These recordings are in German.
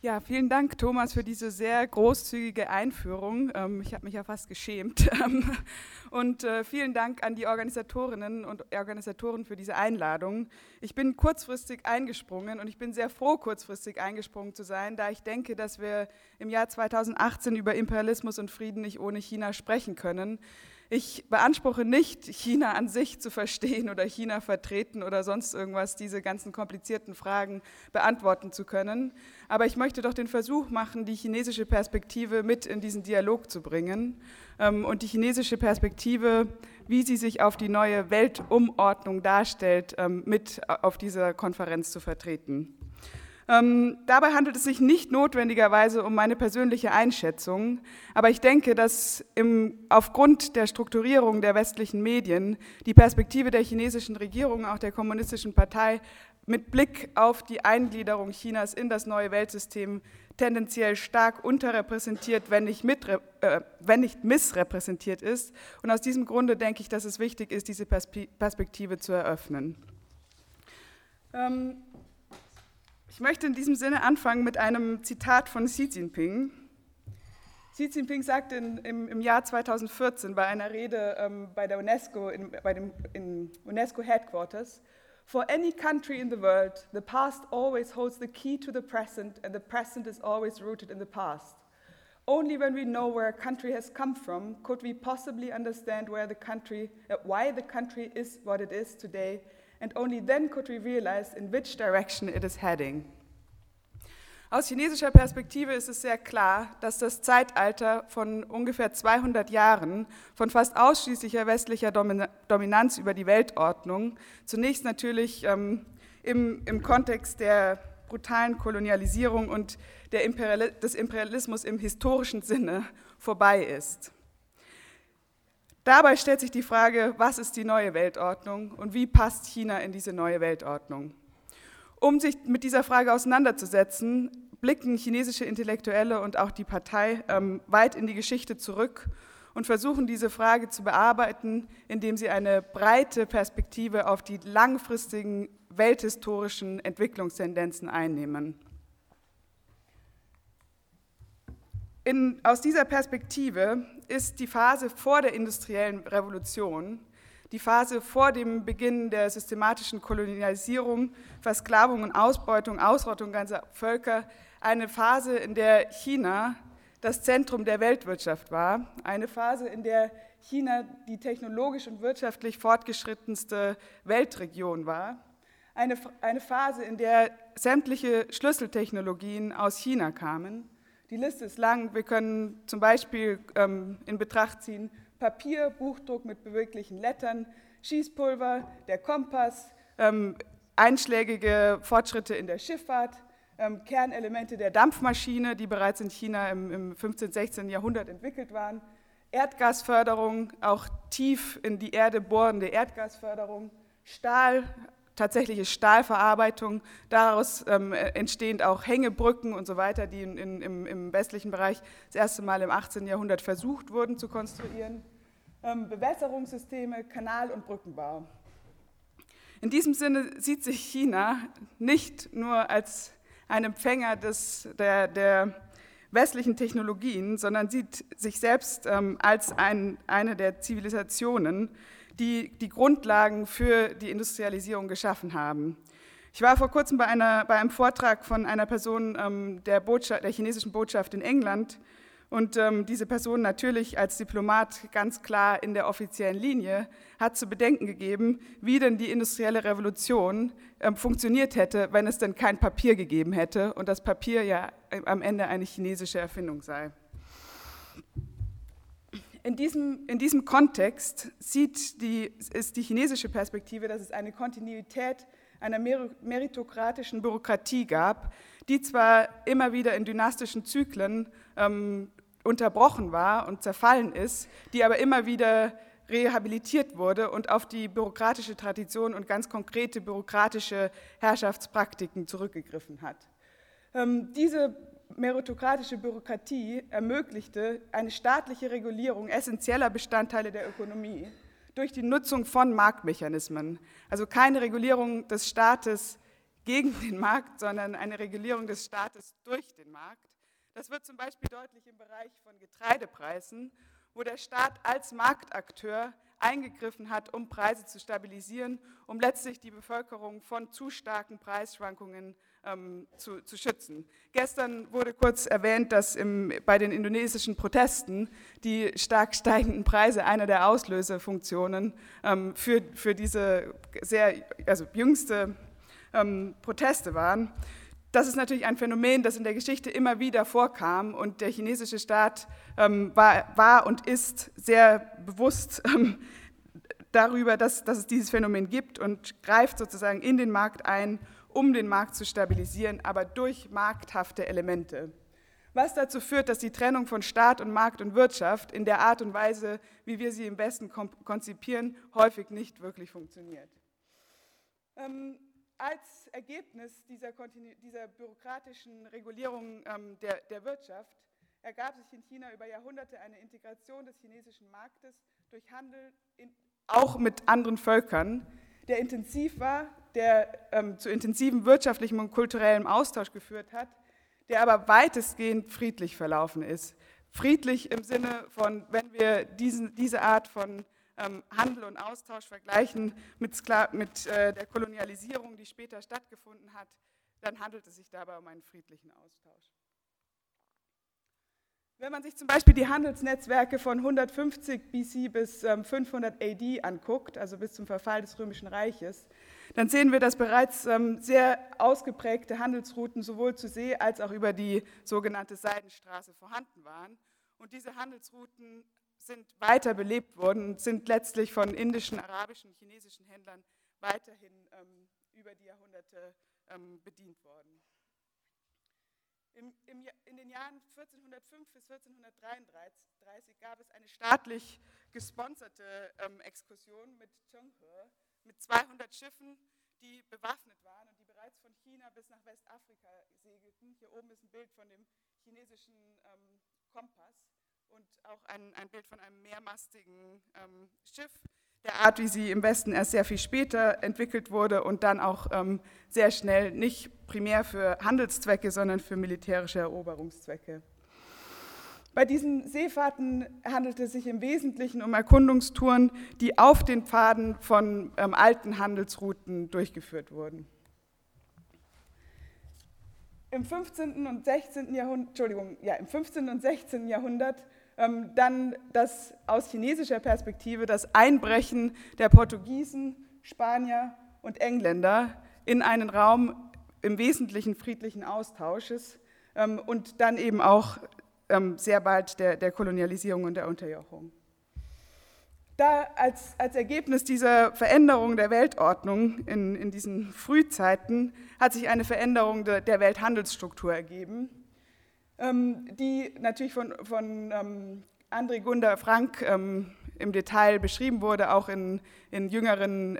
Ja, vielen Dank, Thomas, für diese sehr großzügige Einführung. Ähm, ich habe mich ja fast geschämt. und äh, vielen Dank an die Organisatorinnen und Organisatoren für diese Einladung. Ich bin kurzfristig eingesprungen und ich bin sehr froh, kurzfristig eingesprungen zu sein, da ich denke, dass wir im Jahr 2018 über Imperialismus und Frieden nicht ohne China sprechen können. Ich beanspruche nicht, China an sich zu verstehen oder China vertreten oder sonst irgendwas, diese ganzen komplizierten Fragen beantworten zu können. Aber ich möchte doch den Versuch machen, die chinesische Perspektive mit in diesen Dialog zu bringen ähm, und die chinesische Perspektive, wie sie sich auf die neue Weltumordnung darstellt, ähm, mit auf dieser Konferenz zu vertreten. Ähm, dabei handelt es sich nicht notwendigerweise um meine persönliche Einschätzung, aber ich denke, dass im, aufgrund der Strukturierung der westlichen Medien die Perspektive der chinesischen Regierung, auch der kommunistischen Partei, mit Blick auf die Eingliederung Chinas in das neue Weltsystem tendenziell stark unterrepräsentiert, wenn nicht, mit, äh, wenn nicht missrepräsentiert ist. Und aus diesem Grunde denke ich, dass es wichtig ist, diese Perspektive zu eröffnen. Ähm, ich möchte in diesem Sinne anfangen mit einem Zitat von Xi Jinping. Xi Jinping sagte in, im, im, Jahr 2014 bei einer Rede ähm, bei der UNESCO, in, bei dem in UNESCO Headquarters, For any country in the world, the past always holds the key to the present, and the present is always rooted in the past. Only when we know where a country has come from could we possibly understand the country, uh, why the country is what it is today and only then could we realize in which direction it is heading. Aus chinesischer Perspektive ist es sehr klar, dass das Zeitalter von ungefähr 200 Jahren von fast ausschließlicher westlicher Dominanz über die Weltordnung, zunächst natürlich ähm, im, im Kontext der brutalen Kolonialisierung und Imperial des Imperialismus im historischen Sinne vorbei ist. Dabei stellt sich die Frage, was ist die neue Weltordnung und wie passt China in diese neue Weltordnung? Um sich mit dieser Frage auseinanderzusetzen, blicken chinesische Intellektuelle und auch die Partei ähm, weit in die Geschichte zurück und versuchen diese Frage zu bearbeiten, indem sie eine breite Perspektive auf die langfristigen welthistorischen Entwicklungstendenzen einnehmen. In, aus dieser Perspektive ist die Phase vor der industriellen Revolution, die Phase vor dem Beginn der systematischen Kolonialisierung, Versklavung und Ausbeutung, Ausrottung ganzer Völker, eine Phase, in der China das Zentrum der Weltwirtschaft war, eine Phase, in der China die technologisch und wirtschaftlich fortgeschrittenste Weltregion war, eine, eine Phase, in der sämtliche Schlüsseltechnologien aus China kamen die Liste ist lang. Wir können zum Beispiel ähm, in Betracht ziehen Papier, Buchdruck mit beweglichen Lettern, Schießpulver, der Kompass, ähm, einschlägige Fortschritte in der Schifffahrt, ähm, Kernelemente der Dampfmaschine, die bereits in China im, im 15., 16. Jahrhundert entwickelt waren, Erdgasförderung, auch tief in die Erde bohrende Erdgasförderung, Stahl, tatsächliche Stahlverarbeitung, daraus ähm, entstehend auch Hängebrücken und so weiter, die in, in, im, im, westlichen Bereich das erste Mal im 18. Jahrhundert versucht wurden zu konstruieren. Ähm, Bewässerungssysteme, Kanal- und Brückenbau. In diesem Sinne sieht sich China nicht nur als ein Empfänger des, der, der westlichen Technologien, sondern sieht sich selbst ähm, als ein, eine der Zivilisationen, die die Grundlagen für die Industrialisierung geschaffen haben. Ich war vor kurzem bei, einer, bei einem Vortrag von einer Person ähm, der, der, chinesischen Botschaft in England und ähm, diese Person natürlich als Diplomat ganz klar in der offiziellen Linie hat zu bedenken gegeben, wie denn die industrielle Revolution ähm, funktioniert hätte, wenn es denn kein Papier gegeben hätte und das Papier ja äh, am Ende eine chinesische Erfindung sei. In diesem, in diesem Kontext sieht die, ist die chinesische Perspektive, dass es eine Kontinuität einer meritokratischen Bürokratie gab, die zwar immer wieder in dynastischen Zyklen ähm, unterbrochen war und zerfallen ist, die aber immer wieder rehabilitiert wurde und auf die bürokratische Tradition und ganz konkrete bürokratische Herrschaftspraktiken zurückgegriffen hat. Ähm, diese meritokratische Bürokratie ermöglichte eine staatliche Regulierung essentieller Bestandteile der Ökonomie durch die Nutzung von Marktmechanismen. Also keine Regulierung des Staates gegen den Markt, sondern eine Regulierung des Staates durch den Markt. Das wird zum Beispiel deutlich im Bereich von Getreidepreisen, wo der Staat als Marktakteur eingegriffen hat, um Preise zu stabilisieren, um letztlich die Bevölkerung von zu starken Preisschwankungen ähm, zu, zu, schützen. Gestern wurde kurz erwähnt, dass im, bei den indonesischen Protesten die stark steigenden Preise einer der Auslösefunktionen ähm, für, für diese sehr also jüngste ähm, Proteste waren. Das ist natürlich ein Phänomen, das in der Geschichte immer wieder vorkam und der chinesische Staat ähm, war, war, und ist sehr bewusst ähm, darüber, dass, dass es dieses Phänomen gibt und greift sozusagen in den Markt ein um den Markt zu stabilisieren, aber durch markthafte Elemente. Was dazu führt, dass die Trennung von Staat und Markt und Wirtschaft in der Art und Weise, wie wir sie im Westen konzipieren, häufig nicht wirklich funktioniert. Ähm, als Ergebnis dieser, dieser bürokratischen Regulierung ähm, der, der Wirtschaft ergab sich in China über Jahrhunderte eine Integration des chinesischen Marktes durch Handel in, auch mit anderen Völkern, der intensiv war, der ähm, zu intensivem wirtschaftlichem und kulturellem Austausch geführt hat, der aber weitestgehend friedlich verlaufen ist. Friedlich im Sinne von, wenn wir diesen, diese Art von ähm, Handel und Austausch vergleichen mit, mit äh, der Kolonialisierung, die später stattgefunden hat, dann handelt es sich dabei um einen friedlichen Austausch. Wenn man sich zum Beispiel die Handelsnetzwerke von 150 BC bis 500 ähm, AD anguckt, also bis zum Verfall des Römischen Reiches, dann sehen wir, dass bereits ähm, sehr ausgeprägte Handelsrouten sowohl zu See als auch über die sogenannte Seidenstraße vorhanden waren. Und diese Handelsrouten sind weiter belebt worden und sind letztlich von indischen, arabischen, chinesischen Händlern weiterhin ähm, über die Jahrhunderte bedient worden. Im, im, in den Jahren 1405 bis 1433 gab es eine staatlich gesponserte ähm, Exkursion mit Chenghe mit 200 Schiffen, die bewaffnet waren und die bereits von China bis nach Westafrika segelten. Hier oben ist ein Bild von dem chinesischen ähm, Kompass und auch ein, ein, Bild von einem mehrmastigen ähm, Schiff der Art, wie sie im Westen erst sehr viel später entwickelt wurde und dann auch ähm, sehr schnell nicht primär für Handelszwecke, sondern für militärische Eroberungszwecke. Bei diesen Seefahrten handelte es sich im Wesentlichen um Erkundungstouren, die auf den Pfaden von ähm, alten Handelsrouten durchgeführt wurden. Im 15. und 16. Jahrhundert, Entschuldigung, ja, im 15. und 16. Jahrhundert ähm, dann das aus chinesischer Perspektive das Einbrechen der Portugiesen, Spanier und Engländer in einen Raum im Wesentlichen friedlichen Austausches ähm, und dann eben auch ähm, sehr bald der, der Kolonialisierung und der Unterjochung. Da als, als Ergebnis dieser Veränderung der Weltordnung in, in diesen Frühzeiten hat sich eine Veränderung de, der Welthandelsstruktur ergeben. Ähm, die natürlich von, von ähm, André Gunder Frank ähm, im Detail beschrieben wurde, auch in, in jüngeren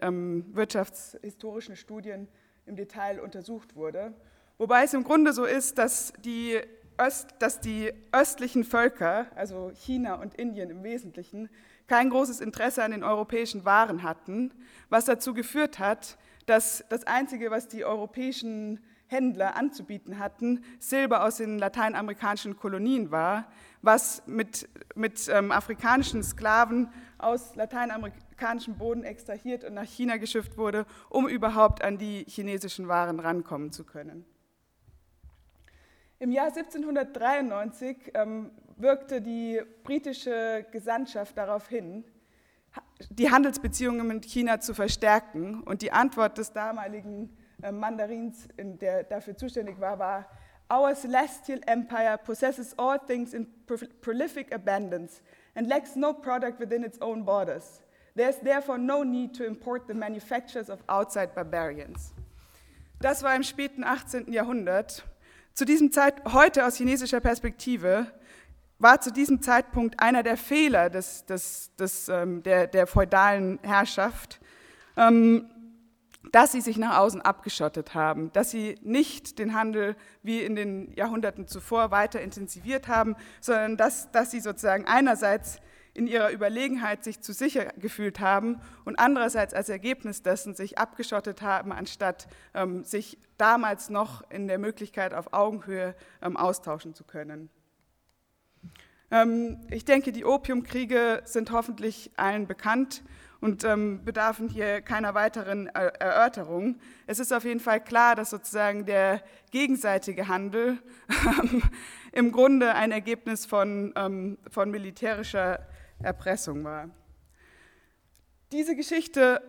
wirtschaftshistorischen Studien im Detail untersucht wurde. Wobei es im Grunde so ist, dass die, Öst, dass die östlichen Völker, also China und Indien im Wesentlichen, kein großes Interesse an den europäischen Waren hatten, was dazu geführt hat, dass das Einzige, was die europäischen Händler anzubieten hatten, Silber aus den lateinamerikanischen Kolonien war, was mit, mit ähm, afrikanischen Sklaven aus lateinamerikanischem Boden extrahiert und nach China geschifft wurde, um überhaupt an die chinesischen Waren rankommen zu können. Im Jahr 1793 ähm, wirkte die britische Gesandtschaft darauf hin, die Handelsbeziehungen mit China zu verstärken. Und die Antwort des damaligen äh, Mandarins, der dafür zuständig war, war, Our celestial empire possesses all things in prolific abundance and lacks no product within its own borders. There is therefore no need to import the manufactures of outside barbarians. Das war im späten 18. Jahrhundert. Zu diesem Zeit, heute aus chinesischer Perspektive, war zu diesem Zeitpunkt einer der Fehler des, des, des, ähm, der, der feudalen Herrschaft, ähm, dass sie sich nach außen abgeschottet haben, dass sie nicht den Handel wie in den Jahrhunderten zuvor weiter intensiviert haben, sondern dass, dass sie sozusagen einerseits in ihrer Überlegenheit sich zu sicher gefühlt haben und andererseits als Ergebnis dessen sich abgeschottet haben, anstatt ähm, sich damals noch in der Möglichkeit auf Augenhöhe ähm, austauschen zu können. Ähm, ich denke, die Opiumkriege sind hoffentlich allen bekannt und ähm, bedarfen hier keiner weiteren Erörterung. Es ist auf jeden Fall klar, dass sozusagen der gegenseitige Handel ähm, im Grunde ein Ergebnis von, ähm, von militärischer Erpressung war. Diese Geschichte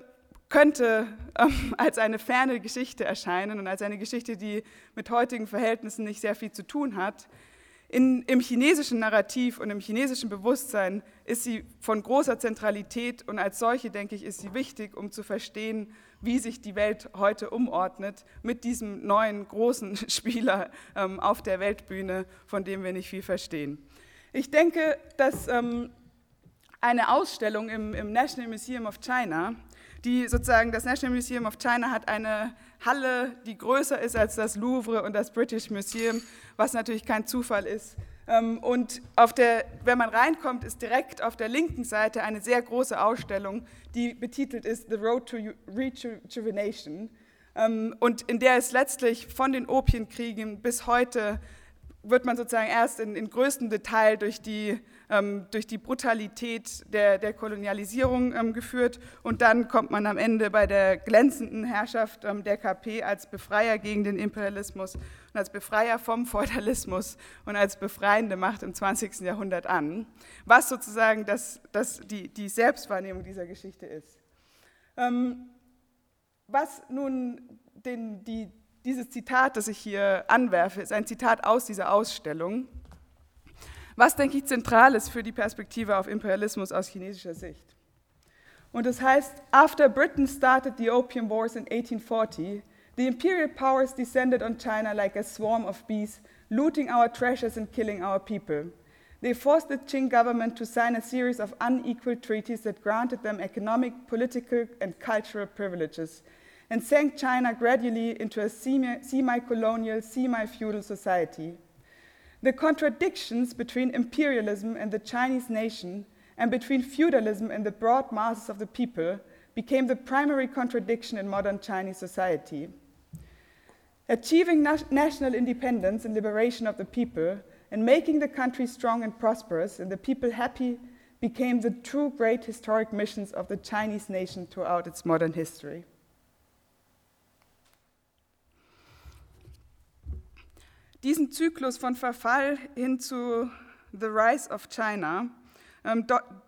könnte ähm, als eine ferne Geschichte erscheinen und als eine Geschichte, die mit heutigen Verhältnissen nicht sehr viel zu tun hat. In, Im chinesischen Narrativ und im chinesischen Bewusstsein ist sie von großer Zentralität und als solche, denke ich, ist sie wichtig, um zu verstehen, wie sich die Welt heute umordnet mit diesem neuen großen Spieler ähm, auf der Weltbühne, von dem wir nicht viel verstehen. Ich denke, dass ähm, eine Ausstellung im, im National Museum of China die sozusagen, das National Museum of China hat eine Halle, die größer ist als das Louvre und das British Museum, was natürlich kein Zufall ist. Ähm, und auf der, wenn man reinkommt, ist direkt auf der linken Seite eine sehr große Ausstellung, die betitelt ist The Road to Rejuvenation. Ähm, und in der es letztlich von den Opienkriegen bis heute wird man sozusagen erst in, in größtem Detail durch die ähm, durch die Brutalität der, der Kolonialisierung ähm, geführt. Und dann kommt man am Ende bei der glänzenden Herrschaft ähm, der KP als Befreier gegen den Imperialismus und als Befreier vom Feudalismus und als befreiende Macht im 20. Jahrhundert an, was sozusagen das, das die, die Selbstwahrnehmung dieser Geschichte ist. Ähm, was nun den, die, dieses Zitat, das ich hier anwerfe, ist ein Zitat aus dieser Ausstellung was, denke ich, zentral ist für die Perspektive auf Imperialismus aus chinesischer Sicht. Und das heißt, after Britain started the Opium Wars in 1840, the imperial powers descended on China like a swarm of bees, looting our treasures and killing our people. They forced the Qing government to sign a series of unequal treaties that granted them economic, political, and cultural privileges, and sank China gradually into a semi colonial, semi feudal society. The contradictions between imperialism and the Chinese nation and between feudalism and the broad masses of the people became the primary contradiction in modern Chinese society. Achieving na national independence and liberation of the people and making the country strong and prosperous and the people happy became the true great historic missions of the Chinese nation throughout its modern history. Diesen Zyklus von Verfall hin zu The Rise of China ähm,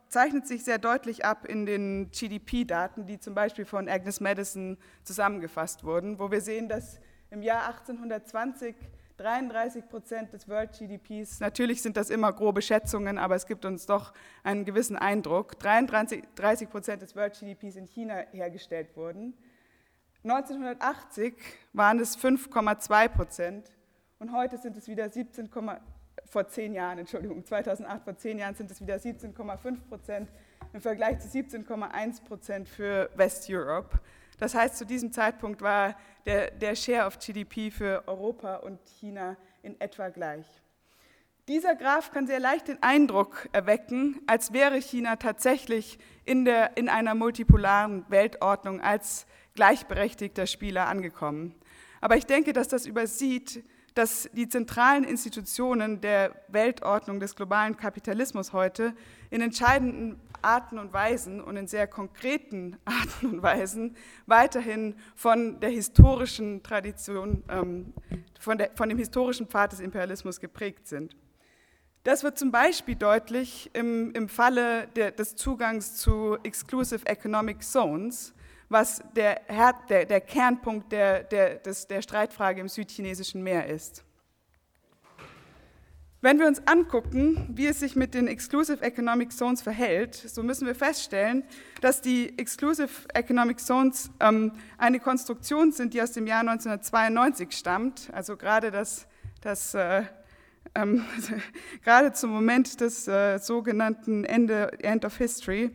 zeichnet sich sehr deutlich ab in den GDP-Daten, die zum Beispiel von Agnes Madison zusammengefasst wurden, wo wir sehen, dass im Jahr 1820 33 Prozent des World GDPs, natürlich sind das immer grobe Schätzungen, aber es gibt uns doch einen gewissen Eindruck, 33 Prozent des World GDPs in China hergestellt wurden. 1980 waren es 5,2 Prozent und heute sind es wieder 17, vor zehn Jahren, Entschuldigung, 2008, vor zehn Jahren sind es wieder 17,5 Prozent im Vergleich zu 17,1 Prozent für West Europe. Das heißt, zu diesem Zeitpunkt war der, der Share of GDP für Europa und China in etwa gleich. Dieser Graph kann sehr leicht den Eindruck erwecken, als wäre China tatsächlich in, der, in einer multipolaren Weltordnung als gleichberechtigter Spieler angekommen. Aber ich denke, dass das übersieht, dass die zentralen Institutionen der Weltordnung des globalen Kapitalismus heute in entscheidenden Arten und Weisen und in sehr konkreten Arten und Weisen weiterhin von der historischen Tradition, ähm, von, der, von dem historischen Pfad des Imperialismus geprägt sind. Das wird zum Beispiel deutlich im, im Falle der, des Zugangs zu Exclusive Economic Zones, was der, der, der Kernpunkt der, der, des, der Streitfrage im südchinesischen Meer ist. Wenn wir uns angucken, wie es sich mit den Exclusive Economic Zones verhält, so müssen wir feststellen, dass die Exclusive Economic Zones ähm, eine Konstruktion sind, die aus dem Jahr 1992 stammt, also gerade das, das äh, ähm, gerade zum Moment des äh, sogenannten Ende, End of History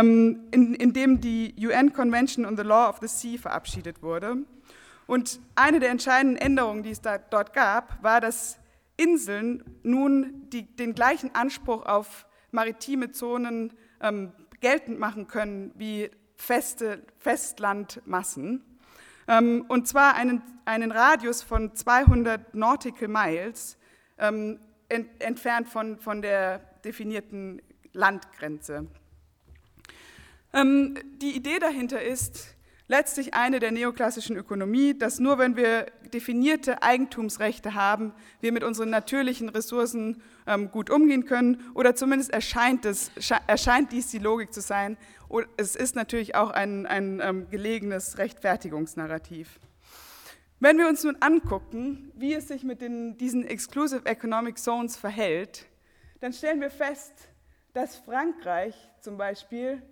in, in dem die UN Convention on the Law of the Sea verabschiedet wurde. Und eine der entscheidenden Änderungen, die es da, dort gab, war, dass Inseln nun die, den gleichen Anspruch auf maritime Zonen ähm, geltend machen können wie feste Festlandmassen. Ähm, und zwar einen, einen Radius von 200 Nautical Miles ähm, ent, entfernt von, von der definierten Landgrenze. Ähm, die Idee dahinter ist letztlich eine der neoklassischen Ökonomie, dass nur wenn wir definierte Eigentumsrechte haben, wir mit unseren natürlichen Ressourcen ähm, gut umgehen können oder zumindest erscheint, es, erscheint dies die Logik zu sein. Und es ist natürlich auch ein, ein ähm, gelegenes Rechtfertigungsnarrativ. Wenn wir uns nun angucken, wie es sich mit den, diesen Exclusive Economic Zones verhält, dann stellen wir fest, dass Frankreich zum Beispiel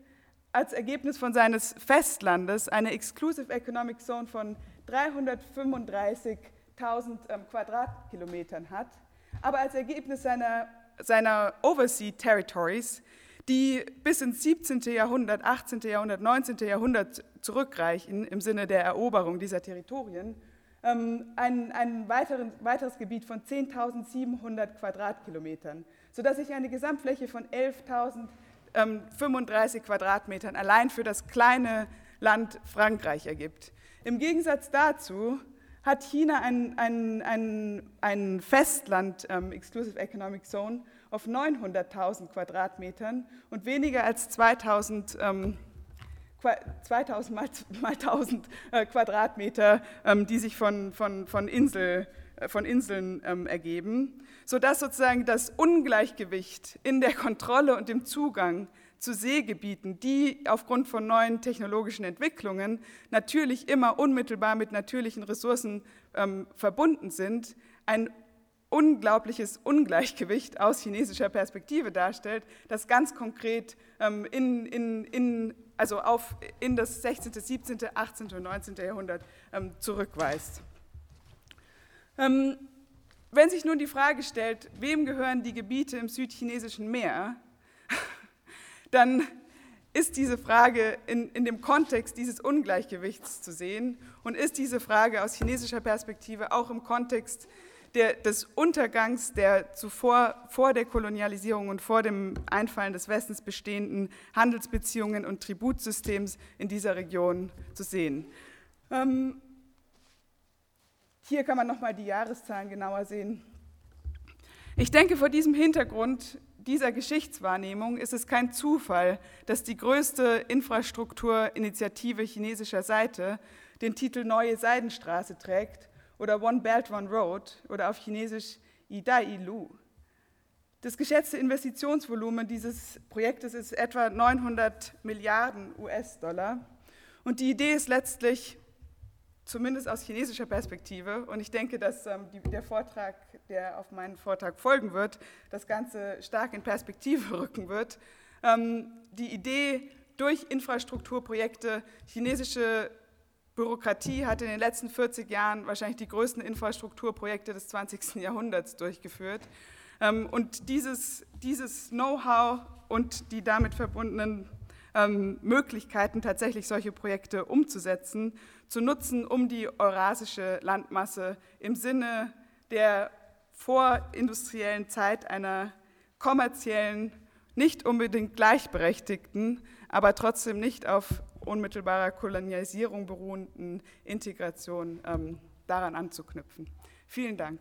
als Ergebnis von seines Festlandes eine Exclusive Economic Zone von 335.000 ähm, Quadratkilometern hat, aber als Ergebnis seiner, seiner Oversea Territories, die bis ins 17. Jahrhundert, 18. Jahrhundert, 19. Jahrhundert zurückreichen im Sinne der Eroberung dieser Territorien, ähm, ein, ein weiteren, weiteres Gebiet von 10.700 Quadratkilometern, sodass sich eine Gesamtfläche von 11.000 35 ähm, Quadratmetern allein für das kleine Land Frankreich ergibt. Im Gegensatz dazu hat China ein, ein, ein, ein Festland, ähm, Exclusive Economic Zone, auf 900.000 Quadratmetern und weniger als 2000, ähm, 2000 mal, mal 1000 äh, Quadratmeter, ähm, die sich von, von, von, Insel, von Inseln ähm, ergeben sodass sozusagen das Ungleichgewicht in der Kontrolle und dem Zugang zu Seegebieten, die aufgrund von neuen technologischen Entwicklungen natürlich immer unmittelbar mit natürlichen Ressourcen ähm, verbunden sind, ein unglaubliches Ungleichgewicht aus chinesischer Perspektive darstellt, das ganz konkret ähm, in, in, in, also auf, in das 16., 17., 18. und 19. Jahrhundert ähm, zurückweist. Ähm, wenn sich nun die Frage stellt, wem gehören die Gebiete im südchinesischen Meer, dann ist diese Frage in, in, dem Kontext dieses Ungleichgewichts zu sehen und ist diese Frage aus chinesischer Perspektive auch im Kontext der, des Untergangs der zuvor vor der Kolonialisierung und vor dem Einfallen des Westens bestehenden Handelsbeziehungen und Tributsystems in dieser Region zu sehen. Ähm, hier kann man nochmal die Jahreszahlen genauer sehen. Ich denke, vor diesem Hintergrund dieser Geschichtswahrnehmung ist es kein Zufall, dass die größte Infrastrukturinitiative chinesischer Seite den Titel Neue Seidenstraße trägt oder One Belt, One Road oder auf Chinesisch Idai Lu. Das geschätzte Investitionsvolumen dieses Projektes ist etwa 900 Milliarden US-Dollar. Und die Idee ist letztlich, zumindest aus chinesischer Perspektive. Und ich denke, dass ähm, die, der Vortrag, der auf meinen Vortrag folgen wird, das Ganze stark in Perspektive rücken wird. Ähm, die Idee, durch Infrastrukturprojekte, chinesische Bürokratie hat in den letzten 40 Jahren wahrscheinlich die größten Infrastrukturprojekte des 20. Jahrhunderts durchgeführt. Ähm, und dieses, dieses Know-how und die damit verbundenen ähm, Möglichkeiten, tatsächlich solche Projekte umzusetzen, zu nutzen, um die eurasische Landmasse im Sinne der vorindustriellen Zeit einer kommerziellen, nicht unbedingt gleichberechtigten, aber trotzdem nicht auf unmittelbarer Kolonialisierung beruhenden Integration ähm, daran anzuknüpfen. Vielen Dank.